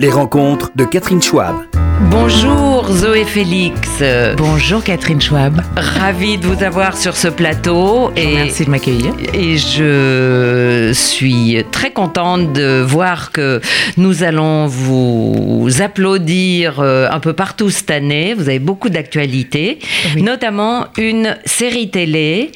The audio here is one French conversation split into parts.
Les rencontres de Catherine Schwab. Bonjour Zoé Félix. Bonjour Catherine Schwab. Ravie de vous avoir sur ce plateau. Et, Merci de m'accueillir. Et je suis très contente de voir que nous allons vous applaudir euh, un peu partout cette année. Vous avez beaucoup d'actualités, notamment une série télé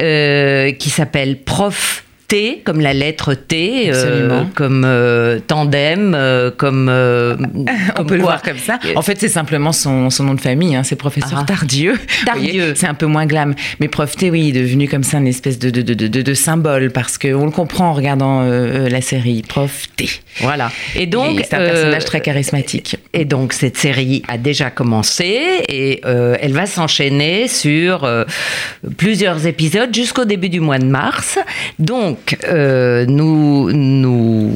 euh, qui s'appelle Prof T, comme la lettre T, euh, comme euh, tandem, euh, comme. On peut le voir comme ça. En fait, c'est simplement son, son, nom de famille, hein, c'est professeur ah. Tardieu. Tardieu. C'est un peu moins glam. Mais prof T, oui, est devenu comme ça une espèce de, de, de, de, de symbole, parce qu'on le comprend en regardant la série. Prof T. Voilà. Et donc. C'est un personnage très charismatique. Et donc, cette série a déjà commencé et elle va s'enchaîner sur plusieurs épisodes jusqu'au début du mois de mars. Donc, donc, euh, nous, nous,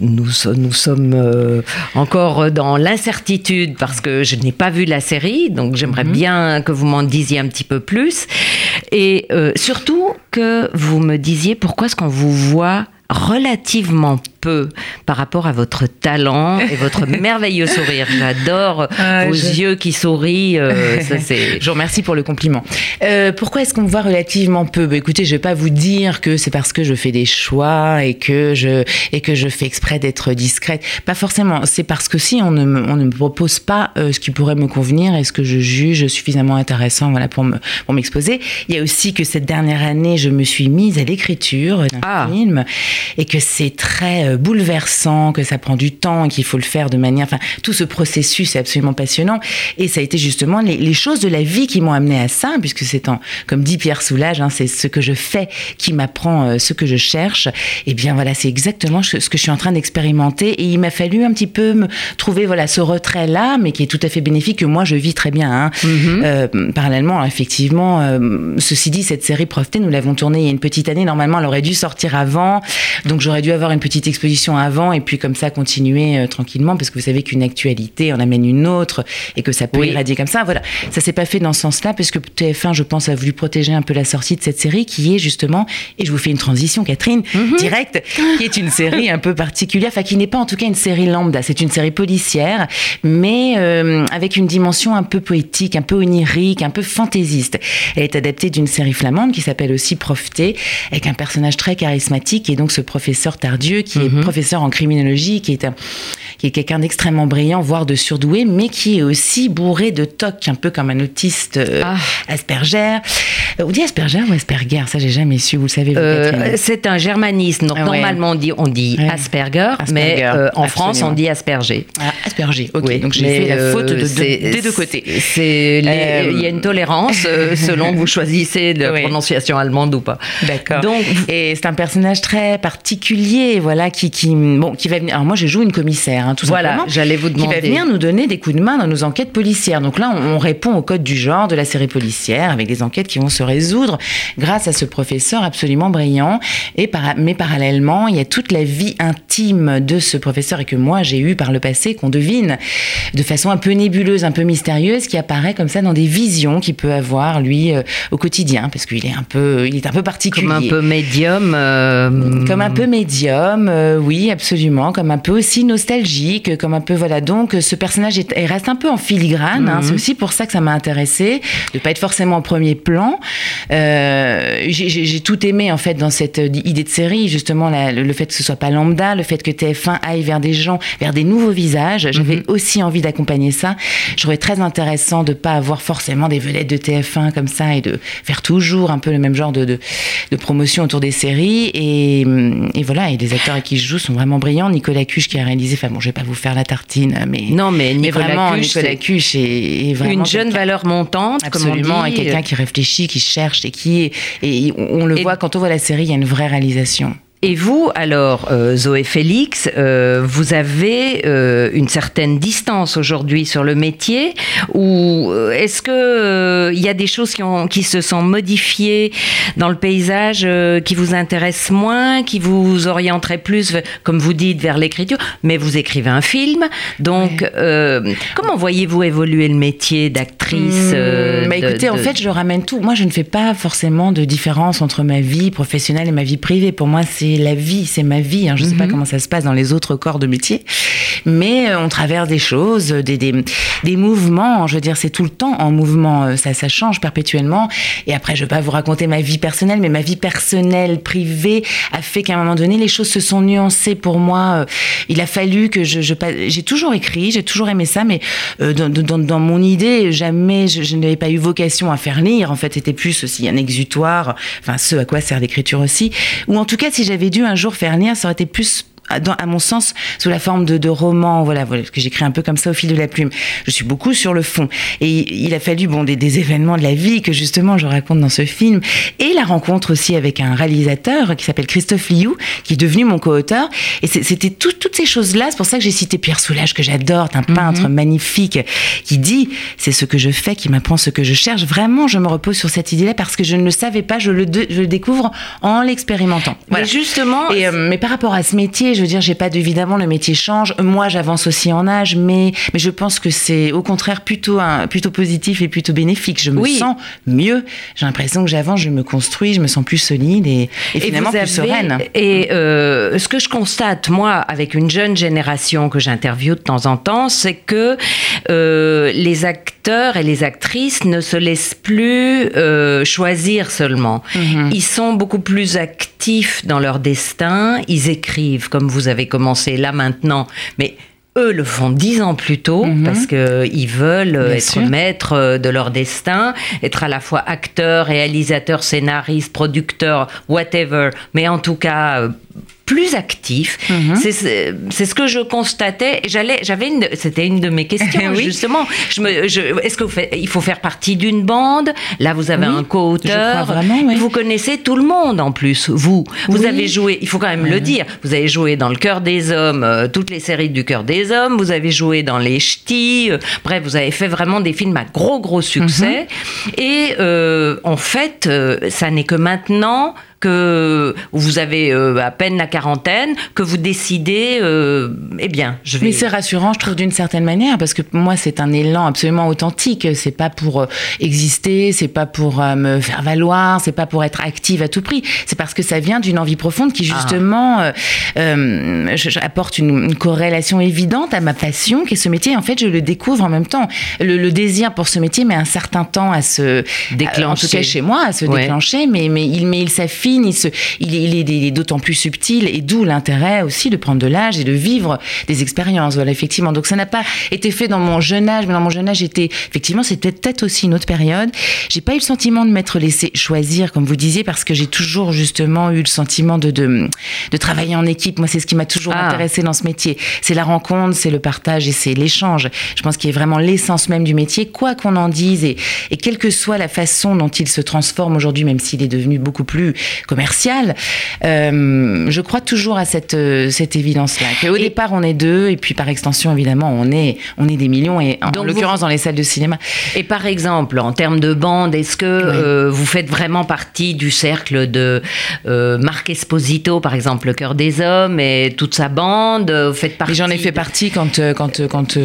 nous, nous, sommes euh, encore dans l'incertitude parce que je n'ai pas vu la série, donc j'aimerais mhm. bien que vous m'en disiez un petit peu plus. Et euh, surtout que vous me disiez pourquoi est-ce qu'on vous voit relativement peu par rapport à votre talent et votre merveilleux sourire. J'adore ah, vos yeux qui sourient. Euh, je vous remercie pour le compliment. Euh, pourquoi est-ce qu'on me voit relativement peu? Bah, Écoutez, je ne vais pas vous dire que c'est parce que je fais des choix et que je, et que je fais exprès d'être discrète. Pas forcément. C'est parce que si on ne me, on ne me propose pas euh, ce qui pourrait me convenir et ce que je juge suffisamment intéressant voilà, pour m'exposer. Pour Il y a aussi que cette dernière année, je me suis mise à l'écriture d'un ah. film et que c'est très euh, bouleversant, que ça prend du temps, qu'il faut le faire de manière. Enfin, tout ce processus est absolument passionnant. Et ça a été justement les, choses de la vie qui m'ont amené à ça, puisque c'est en, comme dit Pierre Soulages, hein, c'est ce que je fais qui m'apprend euh, ce que je cherche. Et bien voilà, c'est exactement ce que je suis en train d'expérimenter. Et il m'a fallu un petit peu me trouver voilà ce retrait là, mais qui est tout à fait bénéfique que moi je vis très bien. Hein. Mm-hmm. Euh, parallèlement, effectivement, ceci dit, cette série Profité, nous l'avons tournée il y a une petite année. Normalement, elle aurait dû sortir avant, donc j'aurais dû avoir une petite exposition avant et puis comme ça continuer euh, tranquillement parce que vous savez qu'une actualité en amène une autre et que ça peut irradier comme ça. Voilà, ça s'est pas fait dans ce sens-là parce que TF1, je pense, a voulu protéger un peu la sortie de cette série qui est justement, et je vous fais une transition, Catherine, mhm. directe, qui est une série un peu particulière, enfin qui n'est pas en tout cas une série lambda, c'est une série policière, mais euh, avec une dimension un peu poétique, un peu onirique, un peu fantaisiste. Elle est adaptée d'une série flamande qui s'appelle aussi Profité, avec un personnage très charismatique et donc ce professeur Tardieu, qui est mhm. professeur en criminologie, qui est, qui est quelqu'un d'extrêmement brillant, voire de surdoué, mais qui est aussi bourré de toc, un peu comme un autiste euh, ah. Asperger. Euh, on dit Asperger ou Asperger? Ça, j'ai jamais su, vous le savez. Euh, c'est un germanisme. Donc, ah normalement, on dit, on dit Asperger, mais en France, on dit Asperger. Ah, Asperger, ok. Donc, j'ai fait la faute de des deux côtés. Il y a une tolérance selon que vous choisissez de prononciation allemande ou pas. D'accord. Donc, et c'est un personnage très particulier voilà, qui, qui, bon, qui va venir. Alors moi, je joue une commissaire, hein, tout voilà, j'allais vous demander. Qui va venir nous donner des coups de main dans nos enquêtes policières. Donc là, on, répond au code du genre de la série policière avec des enquêtes qui vont se résoudre grâce à ce professeur absolument brillant. Et par, mais parallèlement, il y a toute la vie intime de ce professeur et que moi j'ai eu par le passé qu'on devine de façon un peu nébuleuse, un peu mystérieuse, qui apparaît comme ça dans des visions qu'il peut avoir lui euh, au quotidien, parce qu'il est un peu, il est un peu particulier. Comme un peu médium. Euh, comme un peu médium euh, oui, absolument, comme un peu aussi nostalgique, comme un peu, voilà. Donc, ce personnage est, reste un peu en filigrane. Hein. Mhm. c'est aussi pour ça que ça m'a intéressé, de pas être forcément en premier plan. Euh, j'ai tout aimé, en fait, dans cette idée de série, justement, le, fait que ce soit pas lambda, le fait que TF1 aille vers des gens, vers des nouveaux visages. J'avais mhm. aussi envie d'accompagner ça. Je trouvais très intéressant de pas avoir forcément des vedettes de TF1 comme ça et de faire toujours un peu le même genre de, de, promotion autour des séries. Et, et voilà et les acteurs avec qui je joue sont vraiment brillants. Nicolas Cuche qui a réalisé, enfin bon, je vais pas vous faire la tartine, mais non, mais Nicolas vraiment, Cuche, Nicolas Cuche est, vraiment une jeune valeur montante, absolument, et quelqu'un qui réfléchit, qui cherche et qui est, et on le voit quand on voit la série, il y a une vraie réalisation. Et vous, alors, euh, Zoé Félix, euh, vous avez euh, une certaine distance aujourd'hui sur le métier ou est-ce que il y a des choses qui, ont, qui, se sont modifiées dans le paysage qui vous intéressent moins, qui vous orienteraient plus, comme vous dites, vers l'écriture? Mais vous écrivez un film, donc comment voyez-vous évoluer le métier d'actrice mmh, bah, Écoutez, en fait, je ramène tout. Moi, je ne fais pas forcément de différence entre ma vie professionnelle et ma vie privée. Pour moi, c'est c'est la vie, c'est ma vie. Hein. Je ne sais pas Mhm. comment ça se passe dans les autres corps de métier, mais euh, on traverse des choses, des, des, des mouvements. Je veux dire, c'est tout le temps en mouvement. euh, Ça, ça change perpétuellement. Et après, je ne vais pas vous raconter ma vie personnelle, mais ma vie personnelle, privée, a fait qu'à un moment donné, les choses se sont nuancées pour moi. Euh, Il a fallu que je, j'ai toujours écrit, j'ai toujours aimé ça, mais dans, dans, dans mon idée, jamais je, je n'avais pas eu vocation à faire lire. En fait, c'était plus aussi un exutoire, enfin ce à quoi sert l'écriture aussi. Ou en tout cas, si j'avais dû un jour faire lire, ça aurait été plus à mon sens, sous la forme de, de romans, voilà, voilà, que j'écris un peu comme ça au fil de la plume. Je suis beaucoup sur le fond. Et il a fallu, bon, des, des événements de la vie que justement je raconte dans ce film, et la rencontre aussi avec un réalisateur qui s'appelle Christophe Liou, qui est devenu mon co-auteur. Et c'était tout- toutes ces choses-là. C'est pour ça que j'ai cité Pierre Soulages, que j'adore, un peintre magnifique, qui dit, c'est ce que je fais qui m'apprend ce que je cherche. Vraiment, je me repose sur cette idée-là parce que je ne le savais pas, je le, de- je le découvre en l'expérimentant. Voilà. Mais justement, Et, euh, mais par rapport à ce métier, je veux dire, j'ai pas d'évidemment le métier change. Moi, j'avance aussi en âge, mais mais je pense que c'est au contraire plutôt un, plutôt positif et plutôt bénéfique. Je me Oui. sens mieux. J'ai l'impression que j'avance, je me construis, je me sens plus solide et, et finalement plus avez- sereine. Et euh, ce que je constate, moi, avec une jeune génération que j'interviewe de temps en temps, c'est que euh, les acteurs et les actrices ne se laissent plus euh, choisir seulement. Mhm. Ils sont beaucoup plus actifs dans leur destin. Ils écrivent, comme vous avez commencé là maintenant, mais eux le font dix ans plus tôt Mhm. parce que ils veulent euh, Bien être sûr. maîtres euh, de leur destin, être à la fois acteur, réalisateur, scénariste, producteur, whatever, mais en tout cas euh, plus actif. Mhm. C'est- ce que je constatais. J'allais, j'avais une, c'était une de mes questions Oui. justement. Je me, je- est-ce que vous faites- il faut faire partie d'une bande? Là, vous avez Oui, un je co-auteur. oui. Vous connaissez tout le monde en plus. Vous, vous avez joué. Il faut quand même le dire. Vous avez joué dans le cœur des hommes, euh, toutes les séries du cœur des hommes. Vous avez joué dans les ch'tis. euh, bref, vous avez fait vraiment des films à gros gros succès. Mhm. Et euh, en fait, euh, ça n'est que maintenant que vous avez euh, à peine la quarantaine que vous décidez. euh, eh bien, je vais. Mais c'est rassurant, je trouve, d'une certaine manière, parce que moi, c'est un élan absolument authentique. C'est pas pour euh, exister, c'est pas pour me faire valoir, c'est pas pour être active à tout prix. C'est parce que ça vient d'une envie profonde qui, Ah. justement, euh, je- je- apporte une, une corrélation évidente à ma passion, qui est ce métier. En fait, je le découvre en même temps. Le, le désir pour ce métier met un certain temps à se Déclencher. En tout cas, chez moi, à se Ouais. déclencher, mais, mais il, mais il il, se, il, est- il est, il est d'autant plus subtil, et d'où l'intérêt aussi de prendre de l'âge et de vivre des expériences. Voilà, effectivement. Donc, ça n'a pas été fait dans mon jeune âge, mais dans mon jeune âge, j'étais, effectivement, c'était peut-être aussi une autre période. J'ai pas eu le sentiment de m'être laissé choisir, comme vous disiez, parce que j'ai toujours, justement, eu le sentiment de, de, de travailler en équipe. Moi, c'est ce qui m'a toujours Ah. intéressé dans ce métier. C'est la rencontre, c'est le partage et c'est l'échange. Je pense qu'il est vraiment l'essence même du métier, quoi qu'on en dise et, et quelle que soit la façon dont il se transforme aujourd'hui, même s'il est devenu beaucoup plus commercial, euh, je crois toujours à cette, euh, cette évidence-là. Et- départ, on est deux et puis par extension, évidemment, on est, on est des millions et en, l'occurrence dans les salles de cinéma. Et par exemple, en termes de bande, est-ce que euh, vous faites vraiment partie du cercle de euh, Marc Esposito, par exemple, Le Cœur des Hommes et toute sa bande Vous faites partie j'en ai fait de- partie quand quand quand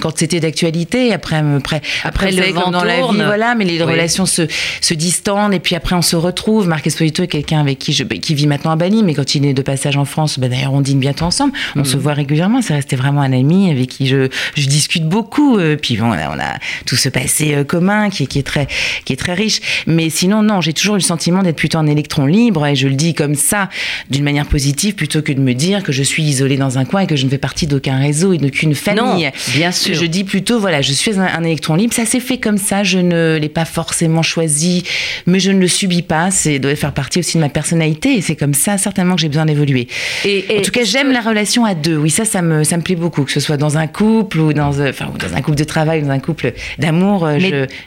quand c'était d'actualité. Après après Après, le vent dans la tourne. vie, voilà. Mais les Oui. relations se se distendent et puis après on se retrouve. Marc Esposito est quelqu'un avec qui je qui vit maintenant à Bali, mais quand il est de passage en France, bah, d'ailleurs on dîne bientôt ensemble. On Mhm. se voit régulièrement. C'est resté vraiment un ami avec qui je je discute beaucoup. euh, puis bon, on a, on a tout ce passé euh, commun qui, est- qui est très qui est très riche. Mais sinon non, j'ai toujours eu le sentiment d'être plutôt un électron libre et je le dis comme ça d'une manière positive plutôt que de me dire que je suis isolée dans un coin et que je ne fais partie d'aucun réseau et d'aucune famille. Non, bien sûr. Je dis plutôt, voilà, je suis un, un électron libre. Ça s'est fait comme ça. Je ne l'ai pas forcément choisi, mais je ne le subis pas. C'est doit faire partie aussi de ma personnalité et c'est comme ça certainement que j'ai besoin d'évoluer. Et- et en tout cas, j'aime la relation à deux. Oui, ça, ça me, ça me plaît beaucoup, que ce soit dans un couple ou dans, euh, enfin, ou dans un couple de travail, ou dans un couple d'amour. euh,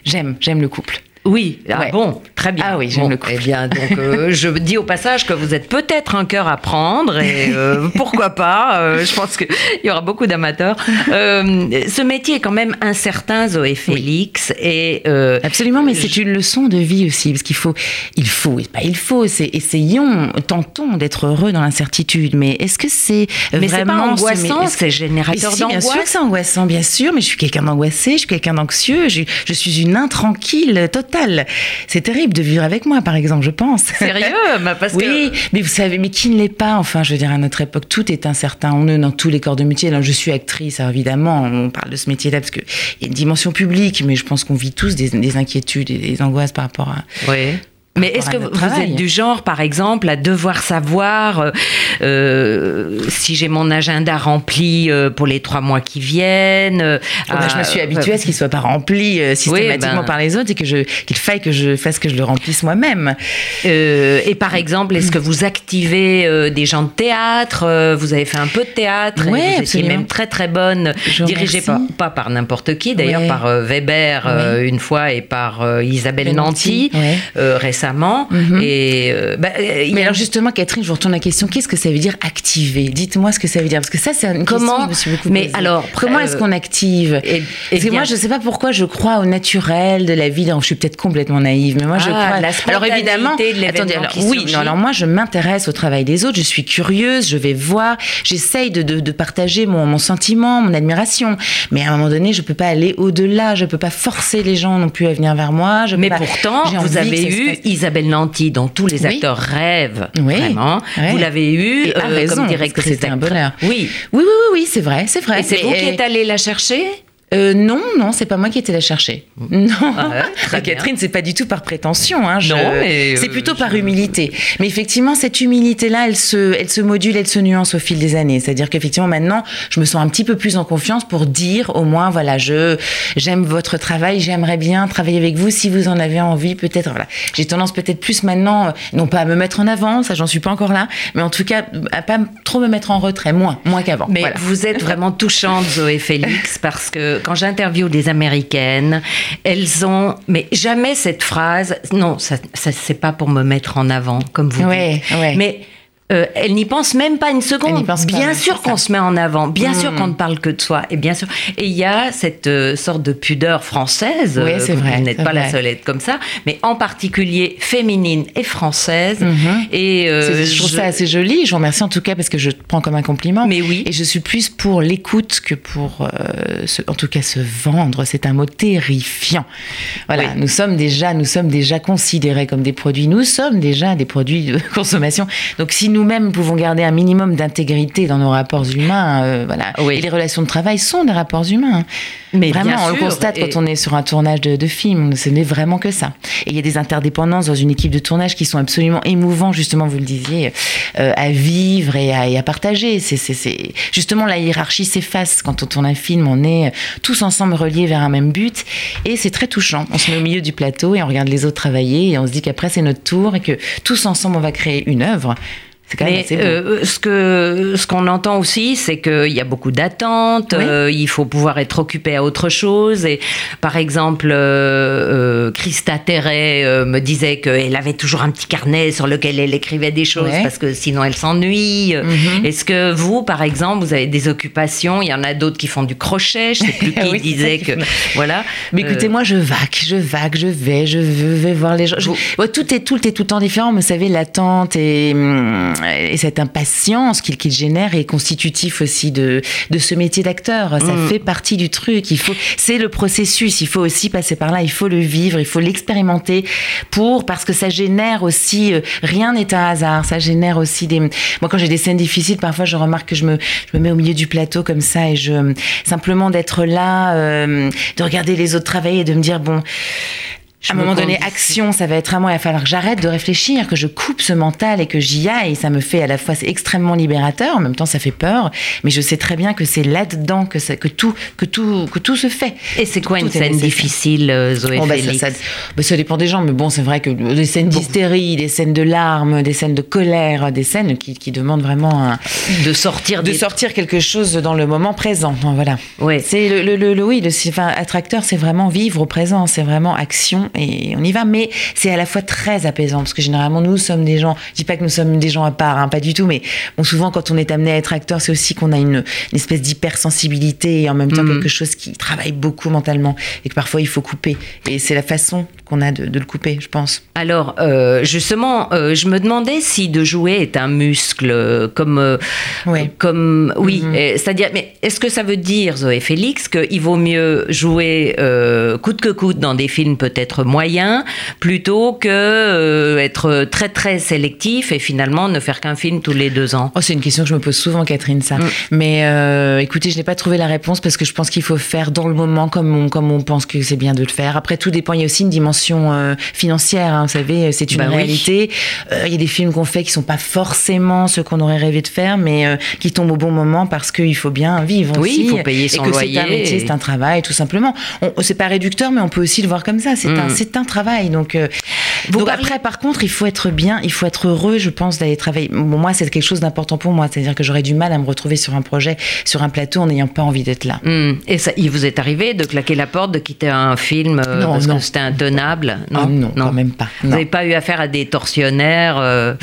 J'aime, j'aime le couple. Oui, ah Ouais. bon, très bien. Ah oui, j'aime Bon, le couple. Eh bien, donc, euh, je dis au passage que vous êtes peut-être un cœur à prendre et euh, pourquoi pas. euh, je pense qu'il y aura beaucoup d'amateurs. Ce métier est quand même incertain, Zoé Félix. Et, Absolument, mais c'est une leçon de vie aussi, parce qu'il faut, il faut, pas il faut, c'est essayons, tentons d'être heureux dans l'incertitude. Mais est-ce que c'est mais c'est pas vraiment angoissant, c'est générateur si, bien sûr que d'angoisse. c'est angoissant, bien sûr, mais je suis quelqu'un d'angoissé, je suis quelqu'un d'anxieux, je, je suis une intranquille totale. C'est terrible. de vivre avec moi, par exemple, je pense. Sérieux? Bah, parce Oui, mais vous savez, mais qui ne l'est pas? Enfin, je veux dire, à notre époque, tout est incertain. On est dans tous les corps de métier. Je suis actrice, alors évidemment, on parle de ce métier-là parce qu'il y a une dimension publique, mais je pense qu'on vit tous des, des inquiétudes et des angoisses par rapport à. Oui. Mais est-ce que vous êtes du genre, par exemple, à devoir savoir euh, euh, si j'ai mon agenda rempli euh, pour les trois mois qui viennent euh, oh, Je me suis habituée à ce qu'il soit pas rempli systématiquement ben- par les autres et qu'il faille que je fasse que je le remplisse moi-même. Et par exemple, est-ce que vous activez des gens de théâtre Vous avez fait un peu de théâtre et Vous étiez absolument. même très très bonne, Je dirigée pas, par n'importe qui, d'ailleurs par Weber une fois et par Isabelle Nanty Nanty, Mhm. Et euh, bah, euh, Mais a- alors justement, Catherine, je vous retourne la question. Qu'est-ce que ça veut dire activer? Dites-moi ce que ça veut dire, parce que ça, c'est une question Comment que je me suis beaucoup Mais posée. alors, comment euh, est-ce qu'on active? et- et Parce que moi, je ne sais pas pourquoi je crois au naturel de la vie. Alors, je suis peut-être complètement naïve, mais moi, je Ah, crois. la alors évidemment, de attendez, alors, oui, non, alors moi, je m'intéresse au travail des autres. Je suis curieuse, je vais voir, j'essaye de, de, de partager mon, mon sentiment, mon admiration. Mais à un moment donné, je peux pas aller au-delà. Je peux pas forcer les gens non plus à venir vers moi. Je Mais pas- pourtant, vous avez eu. Isabelle Nanty, dont tous les Oui. acteurs rêvent, Oui. vraiment. Ouais. Vous l'avez eu euh, raison, comme directrice c'était un bonheur. Oui. Oui, oui, oui, oui, c'est vrai, c'est vrai. Et c'est vous qui êtes allé la chercher? Euh, non, non, c'est pas moi qui étais la chercher. Non, Ah ouais. Catherine, c'est pas du tout par prétention. Hein, je- Non, mais, c'est euh, plutôt je- par humilité. Mais effectivement, cette humilité-là, elle se, elle se module, elle se nuance au fil des années. C'est-à-dire qu'effectivement, maintenant, je me sens un petit peu plus en confiance pour dire, au moins, voilà, je, j'aime votre travail, j'aimerais bien travailler avec vous si vous en avez envie, peut-être. Voilà, j'ai tendance peut-être plus maintenant, euh, non pas à me mettre en avant, ça, j'en suis pas encore là, mais en tout cas, à pas trop me mettre en retrait, moins, moins qu'avant. Mais Voilà. vous êtes vraiment touchante, Zoé Félix, parce que quand j'interviewe des Américaines, elles ont, mais jamais cette phrase. Non, ça, ça c'est pas pour me mettre en avant, comme vous Ouais, dites. ouais. Mais euh, elles n'y pensent même pas une seconde. Pas, bien sûr qu'on se met en avant, bien sûr Mm. qu'on ne parle que de soi, et bien sûr. Et il y a cette euh, sorte de pudeur française. Oui, euh, c'est vous vrai, n'êtes c'est pas la seule à être comme ça, mais en particulier féminine et française. Mhm. Et euh, je trouve je- ça assez joli. Je vous remercie en tout cas parce que je prends comme un compliment. Mais oui. Et je suis plus pour l'écoute que pour, euh, se- en tout cas, se vendre. C'est un mot terrifiant. Voilà. Oui. Nous sommes déjà, nous sommes déjà considérés comme des produits. Nous sommes déjà des produits de consommation. Donc, si nous-mêmes pouvons garder un minimum d'intégrité dans nos rapports humains, euh, voilà. Oui. Et les relations de travail sont des rapports humains. Mais vraiment, bien on le sûr, constate et- quand on est sur un tournage de, de film. Ce n'est vraiment que ça. Et il y a des interdépendances dans une équipe de tournage qui sont absolument émouvants, justement, vous le disiez, euh, à vivre et à, et à partager. C'est. Justement, la hiérarchie s'efface. Quand on tourne un film, on est tous ensemble reliés vers un même but. Et c'est très touchant. On se met au milieu du plateau et on regarde les autres travailler et on se dit qu'après, c'est notre tour et que tous ensemble, on va créer une œuvre. C'est quand même Mais beau. euh, ce que ce qu'on entend aussi, c'est qu'il y a beaucoup d'attentes. Oui. euh, il faut pouvoir être occupé à autre chose. Et par exemple, euh, euh, Christa Terret euh, me disait qu'elle avait toujours un petit carnet sur lequel elle écrivait des choses parce que sinon elle s'ennuie. Mhm. Est-ce que vous, par exemple, vous avez des occupations? Il y en a d'autres qui font du crochet. Je sais plus qui Oui, disait que voilà. Mais Euh, écoutez, moi, je vague, je vague, je vais, je vais voir les gens. Je- Vous- Ouais, tout est tout est tout le temps différent. Mais vous savez, l'attente et, hum, et cette impatience qu'il génère est constitutif aussi de de ce métier d'acteur. Ça Mm. fait partie du truc. Il faut, c'est le processus. Il faut aussi passer par là. Il faut le vivre. Il faut l'expérimenter pour parce que ça génère aussi. euh, rien n'est un hasard. Ça génère aussi des. Moi, quand j'ai des scènes difficiles, parfois, je remarque que je me je me mets au milieu du plateau comme ça et je simplement d'être là, euh, de regarder les autres travailler et de me dire bon. À un me moment donné, action, ça va être à moi. Il va falloir que j'arrête de réfléchir, que je coupe ce mental et que j'y aille. Ça me fait à la fois, c'est extrêmement libérateur. En même temps, ça fait peur. Mais je sais très bien que c'est là-dedans que, ça, que tout, que tout, que tout se fait. Et c'est quoi Tout une scène difficile, euh, Zoé bah, ça, Félix ça- ça dépend des gens, mais bon, c'est vrai que des scènes d'hystérie, des scènes de larmes, des scènes de colère, des scènes qui, qui demandent vraiment un- de sortir de des sortir quelque chose dans le moment présent. Voilà. Ouais. C'est le, le, le- le- oui, le enfin, attracteur, c'est vraiment vivre au présent, c'est vraiment action et on y va. Mais c'est à la fois très apaisant parce que généralement nous sommes des gens. Je dis pas que nous sommes des gens à part, hein, pas du tout, mais bon, souvent quand on est amené à être acteur, c'est aussi qu'on a une, une espèce d'hypersensibilité et en même temps Mhm. quelque chose qui travaille beaucoup mentalement et que parfois il faut couper. Et c'est la façon qu'on a de, de le couper, je pense. Alors, euh, justement, euh, je me demandais si de jouer est un muscle, euh, comme, euh, Ouais. comme, oui, Mhm. c'est-à-dire, mais est-ce que ça veut dire, Zoé Félix, qu'il vaut mieux jouer coûte que coûte dans des films peut-être votre moyen plutôt que euh, être très très sélectif et finalement ne faire qu'un film tous les deux ans oh, C'est une question que je me pose souvent, Catherine, ça. Mm. Mais euh, écoutez, je n'ai pas trouvé la réponse parce que je pense qu'il faut faire dans le moment comme on, comme on pense que c'est bien de le faire. Après, tout dépend. Il y a aussi une dimension euh, financière, hein, vous savez, c'est une bah réalité. Il y a des films qu'on fait qui sont pas forcément ce qu'on aurait rêvé de faire, mais qui tombent au bon moment parce qu'il faut bien vivre oui, aussi. il faut payer son et que loyer. C'est un métier, c'est un travail, tout simplement. C'est pas réducteur, mais on peut aussi le voir comme ça. C'est un, mm. c'est un travail. Donc, donc après, par contre, il faut être bien, il faut être heureux, je pense, d'aller travailler. moi, c'est quelque chose d'important pour moi. C'est-à-dire que j'aurais du mal à me retrouver sur un projet, sur un plateau, en n'ayant pas envie d'être là. Hmm. Et ça, il vous est arrivé de claquer la porte, de quitter un film euh, non, parce que c'était intenable? Non, ah, non, quand même pas. Vous n'avez pas eu affaire à des tortionnaires euh,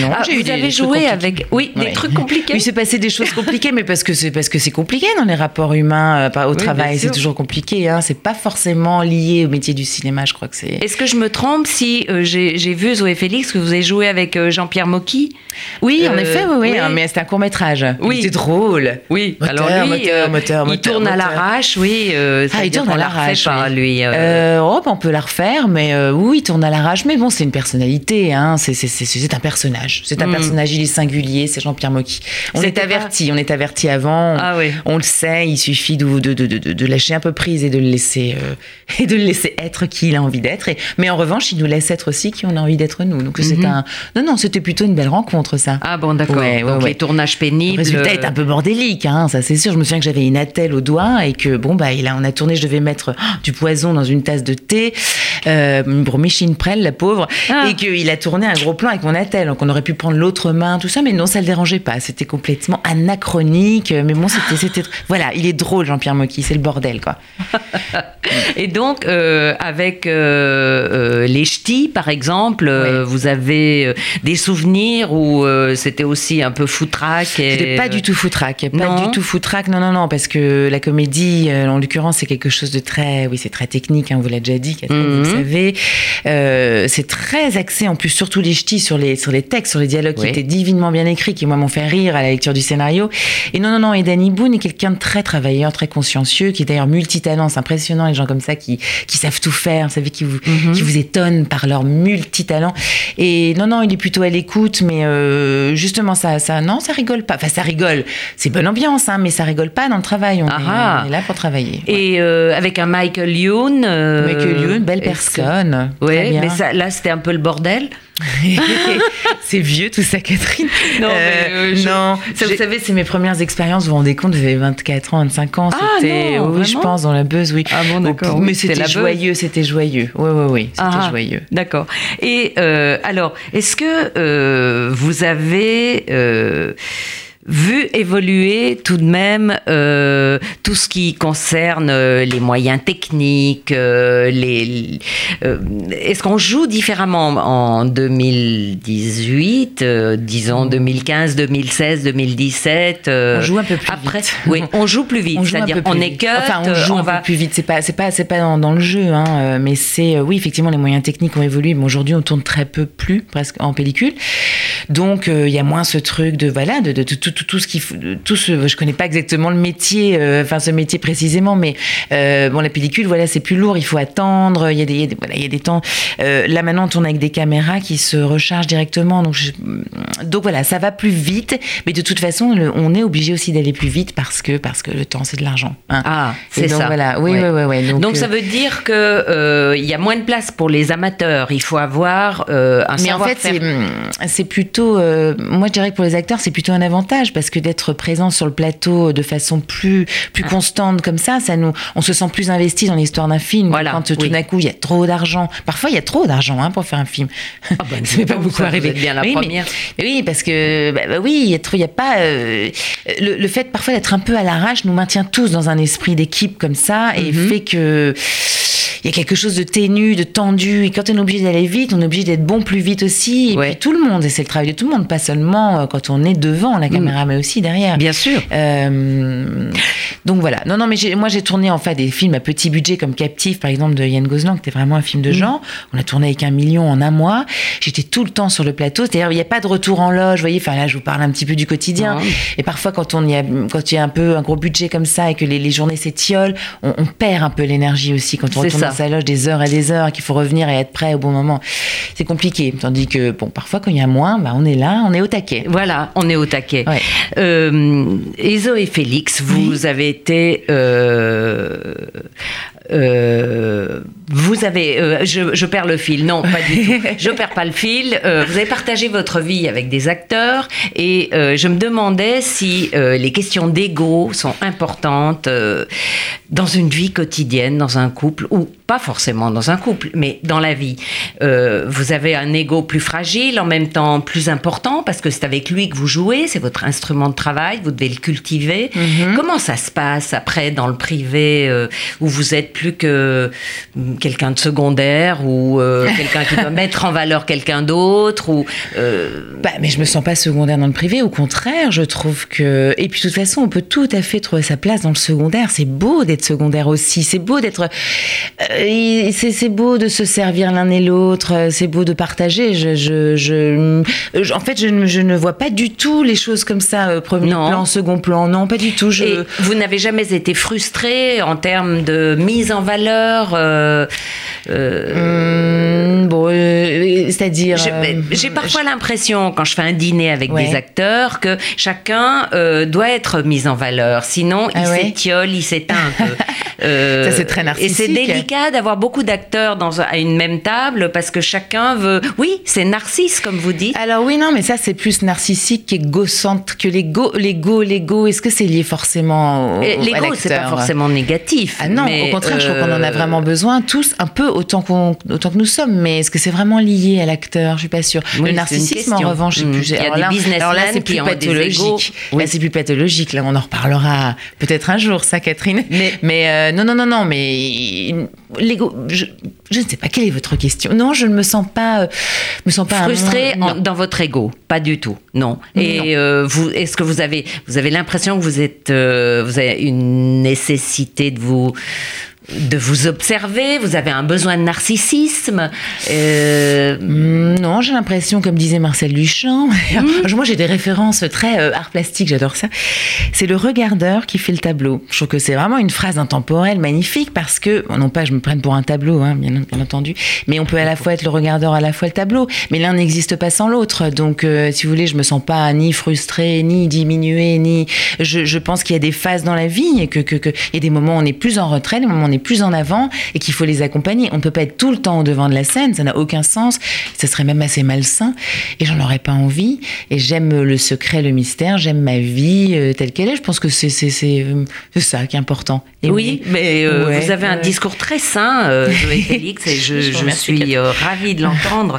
Non, ah, j'ai vous avez joué avec, oui, des trucs compliqués. Il s'est passé des choses compliquées, mais parce que c'est parce que c'est compliqué dans les rapports humains, euh, au travail, c'est toujours compliqué. Hein. C'est pas forcément lié au métier du cinéma, je crois que c'est. Est-ce que je me trompe si j'ai vu Zoé Félix que vous avez joué avec Jean-Pierre Mocky Oui, en effet, oui, oui, mais c'était un court métrage. Oui, c'est drôle. Oui, alors lui, moteur, il tourne à l'arrache, oui. ah, il tourne à l'arrache. Oui. lui. oh, on peut la refaire, mais oui, il tourne à l'arrache. Mais bon, c'est une personnalité, hein. C'est un personnage. C'est un mm. personnage, il est singulier, c'est Jean-Pierre Mocky. On est, averti, on est averti avant. Ah, oui. On le sait, il suffit de, de, de, de, lâcher un peu prise et de le laisser, et de le laisser être qui il a envie d'être. Mais en revanche, il nous laisse être aussi qui on a envie d'être nous. Donc c'est mm-hmm. un. Non, non, c'était plutôt une belle rencontre, ça. Ah bon, d'accord. Donc les tournages pénibles. Le résultat est un peu bordélique, hein, ça c'est sûr. Je me souviens que j'avais une attelle au doigt et que bon bah là on a tourné, je devais mettre oh, du poison dans une tasse de thé euh, pour Micheline Prel, la pauvre, ah. et qu'il a tourné un gros plan avec mon attelle. Donc on aurait pu prendre l'autre main, tout ça, mais non, ça le dérangeait pas. C'était complètement anachronique. Mais bon, c'était, c'était, voilà, il est drôle Jean-Pierre Mocky, c'est le bordel quoi. et donc euh, avec euh, les ch'tis par exemple, vous avez des souvenirs où c'était aussi un peu foutraque. C'était pas du tout foutraque, pas du tout foutraque. Non, non, non, parce que la comédie, en l'occurrence, c'est quelque chose de très, oui, c'est très technique. Hein, on vous l'a déjà dit, Catherine, vous mhm. savez. Euh, c'est très axé, en plus, surtout les ch'tis, sur les, sur les textes, sur les dialogues qui étaient divinement bien écrits, qui, moi, m'ont fait rire à la lecture du scénario. Et non, non, non, et Danny Boone est quelqu'un de très travailleur, très consciencieux, qui est d'ailleurs multitalent. C'est impressionnant, les gens comme ça qui, qui savent tout faire, qui vous, qui vous étonnent par leur multitalent. Et non, non, il est plutôt à l'écoute, mais euh, justement, ça, ça, non, ça rigole pas. Enfin, ça rigole. C'est bonne ambiance, hein, mais ça rigole pas dans le travail. On, est, ah ah. là pour travailler. Et euh, avec un Michael Youn. Michael Youn, belle personne. Oui, mais ça, là, c'était un peu le bordel. c'est vieux tout ça, Catherine. Non, euh, euh, non. vous savez, c'est mes premières expériences. Vous vous rendez compte, j'avais 24 ans, 25 ans. Ah, c'était, oui, je pense, dans la buzz, oui. Ah bon, d'accord. Mais c'était joyeux, c'était joyeux. Oui, oui, oui, c'était ah, joyeux. D'accord. Et euh, alors, est-ce que vous avez vu évoluer tout de même euh, tout ce qui concerne euh, les moyens techniques, euh, les, est-ce qu'on joue différemment en 2018, disons 2015, 2016, 2017 On joue un peu plus après, vite. Oui, on joue plus vite, c'est-à-dire on est que enfin on joue un peu plus vite, c'est pas c'est pas c'est pas dans, le jeu hein, mais c'est oui effectivement les moyens techniques ont évolué, mais aujourd'hui on tourne très peu plus presque en pellicule. Donc il y a moins ce truc de voilà de, de, de tout tout, ce qui, tout ce, je connais pas exactement le métier, euh, enfin ce métier précisément, mais euh, bon la pellicule, voilà, c'est plus lourd, il faut attendre, il y a des, voilà, il y a des temps. Euh, là maintenant, on tourne avec des caméras qui se rechargent directement, donc donc voilà, ça va plus vite, mais de toute façon, on est obligé aussi d'aller plus vite parce que parce que le temps c'est de l'argent. Hein. Ah, c'est ça. Voilà, oui, oui, donc, donc ça veut dire que il y a moins de place pour les amateurs. Il faut avoir un mais en fait, c'est plutôt, moi je dirais que pour les acteurs, c'est plutôt un avantage parce que d'être présent sur le plateau de façon plus plus ah. constante comme ça, ça nous, on se sent plus investi dans l'histoire d'un film. Voilà, quand tout d'un coup il y a trop d'argent, parfois il y a trop d'argent hein, pour faire un film. Ah bah, ça m'est pas beaucoup arrivé. bien la oui, première. Mais, oui, parce que bah, bah oui, il y a trop, il y a pas euh, le, fait parfois d'être un peu à l'arrache nous maintient tous dans un esprit d'équipe comme ça et mhm. fait que il y a quelque chose de ténu, de tendu. Et quand on est obligé d'aller vite, on est obligé d'être bon plus vite aussi. Et puis tout le monde, et c'est le travail de tout le monde, pas seulement euh, quand on est devant la caméra, mm. mais aussi derrière. Bien sûr. Euh, Donc voilà. Non, non, mais moi j'ai tourné en fait des films à petit budget comme Captive, par exemple, de Yann Gozlan, qui était vraiment un film de genre. On a tourné avec un million en un mois. J'étais tout le temps sur le plateau. C'est-à-dire, il n'y a pas de retour en loge. Vous voyez, enfin là, je vous parle un petit peu du quotidien. Et parfois, quand on y a, quand il y a un peu un gros budget comme ça et que les, les journées s'étiolent, on, on perd un peu l'énergie aussi quand on retourne ça. Sa loge des heures et des heures qu'il faut revenir et être prêt au bon moment. C'est compliqué. Tandis que, bon, parfois, quand il y a moins, bah, on est là, on est au taquet. Voilà, on est au taquet. Ouais. Euh, et Félix, vous avez été. euh, euh, vous avez. euh, je, je perds le fil. Non, pas du tout. Je perds pas le fil. Euh, vous avez partagé votre vie avec des acteurs et je me demandais si les questions d'ego sont importantes dans une vie quotidienne, dans un couple, ou pas forcément dans un couple, mais dans la vie. Euh, vous avez un ego plus fragile, en même temps plus important, parce que c'est avec lui que vous jouez, c'est votre instrument de travail, vous devez le cultiver. Comment ça se passe après dans le privé, euh, où vous êtes plus que hum, quelqu'un de secondaire, ou euh, quelqu'un qui doit mettre en valeur quelqu'un d'autre, ou... Bah, mais je me sens pas secondaire dans le privé. Au contraire, je trouve que. Et puis, de toute façon, on peut tout à fait trouver sa place dans le secondaire. C'est beau d'être secondaire aussi. C'est beau d'être. c'est beau de se servir l'un et l'autre. C'est beau de partager. Je, je, je- je- en fait, je, ne- je ne vois pas du tout les choses comme ça, euh, premier Non. plan, second plan. Non, pas du tout. Et vous n'avez jamais été frustré en termes de mise en valeur euh, euh, Hum, bon, euh, c'est-à-dire. J'ai euh, parfois l'impression, quand je fais un dîner avec Ouais. des acteurs, que chacun euh, doit être mis en valeur. Sinon, il Ah ouais? s'étiole, il s'éteint un peu. Euh, Ça, c'est très Et c'est narcissique. délicat d'avoir beaucoup d'acteurs à une même table parce que chacun veut. Oui, c'est narcisse, comme vous dites. Alors oui, non, mais ça c'est plus narcissique qu'égocentre que l'ego. L'ego, l'ego, est-ce que c'est lié forcément au, L'ego, c'est pas forcément négatif. Ah non, mais, au contraire, je trouve qu'on en a vraiment besoin tous, un peu autant, qu'on, autant que nous sommes. Mais est-ce que c'est vraiment lié à l'acteur Je suis pas sûre. Oui, le narcissisme, en revanche, c'est Mm. plus. Il y a alors des là, businessmen alors là, c'est plus pathologique. égos. Là, Oui. c'est plus pathologique. Là, on en reparlera peut-être un jour, ça, Catherine. Mais- Mais, euh, non, non, non, non. Mais l'ego, je, je ne sais pas quelle est votre question? Non, je ne me sens pas, euh, me sens pas un frustré monde- en- non. dans votre ego, pas du tout, non. Non. Et euh, vous, est-ce que vous avez, vous avez l'impression que vous êtes, vous avez une nécessité de vous, de vous observer, vous avez un besoin de narcissisme. euh, Hum, Non, j'ai l'impression, comme disait Marcel Duchamp, moi j'ai des références très euh, art plastique, j'adore ça. C'est le regardeur qui fait le tableau. Je trouve que c'est vraiment une phrase intemporelle, magnifique, parce que, non pas je me prenne pour un tableau, hein, bien, bien entendu, mais on peut à la fois être le regardeur, à la fois le tableau, mais l'un n'existe pas sans l'autre. Donc, euh, si vous voulez, je me sens pas ni frustrée, ni diminuée, ni. Je, je pense qu'il y a des phases dans la vie et que, que, que il y a des moments où on est plus en retrait, des moments où on est plus en avant et qu'il faut les accompagner. On ne peut pas être tout le temps au devant de la scène, ça n'a aucun sens. Ce serait même assez malsain et j'en aurais pas envie. Et j'aime le secret, le mystère, j'aime ma vie euh, telle qu'elle est. Je pense que c'est euh, ça qui est important. Et oui, mais euh, Ouais, vous avez un discours très sain, Zoé Félix, et je, suis ravie de l'entendre.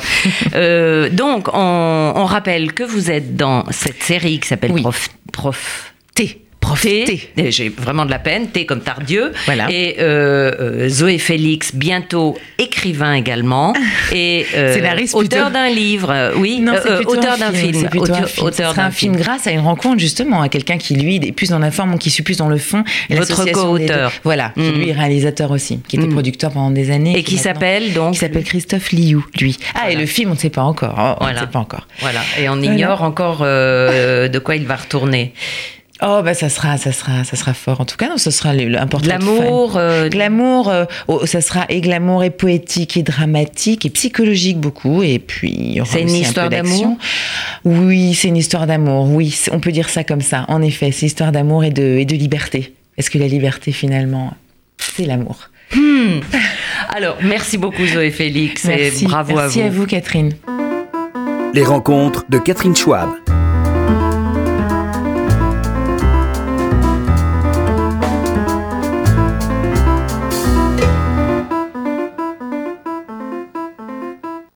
Donc, on, on rappelle que vous êtes dans cette série qui s'appelle Oui. Prof, Prof T, prof T. T. Et J'ai vraiment de la peine, T comme Tardieu. Voilà. Et euh, euh, Zoé Félix, bientôt écrivain également. Et euh, auteur d'un livre, euh, oui, Non, euh, auteur un d'un film. C'est plutôt un auteur- film. auteur sera d'un un film grâce à une rencontre justement à quelqu'un qui lui est plus dans la forme, qui suis plus dans le fond. Et Votre co-auteur. Voilà, qui Mm. lui est réalisateur aussi, qui était Mm. producteur pendant des années. Et qui s'appelle donc Qui s'appelle Christophe Liou, lui. Ah, et le film, on ne sait pas encore. Oh, On Voilà. ne sait pas encore. Voilà. Et on ignore encore de quoi il va retourner. Oh, bah ça sera, ça sera, ça sera fort. En tout cas, non, ce sera le, le- un portrait de L'amour. euh. Glamour, euh, oh, ça sera et glamour et poétique et dramatique et psychologique beaucoup. Et puis, il y aura C'est une un histoire d'amour? Oui, c'est une histoire d'amour. Oui, on peut dire ça comme ça. En effet, c'est une histoire d'amour et de, et de liberté. Est-ce que la liberté, finalement, c'est l'amour? Alors, merci beaucoup Zoé Félix Merci. et bravo Merci à vous. à vous, Catherine. Les rencontres de Catherine Schwab.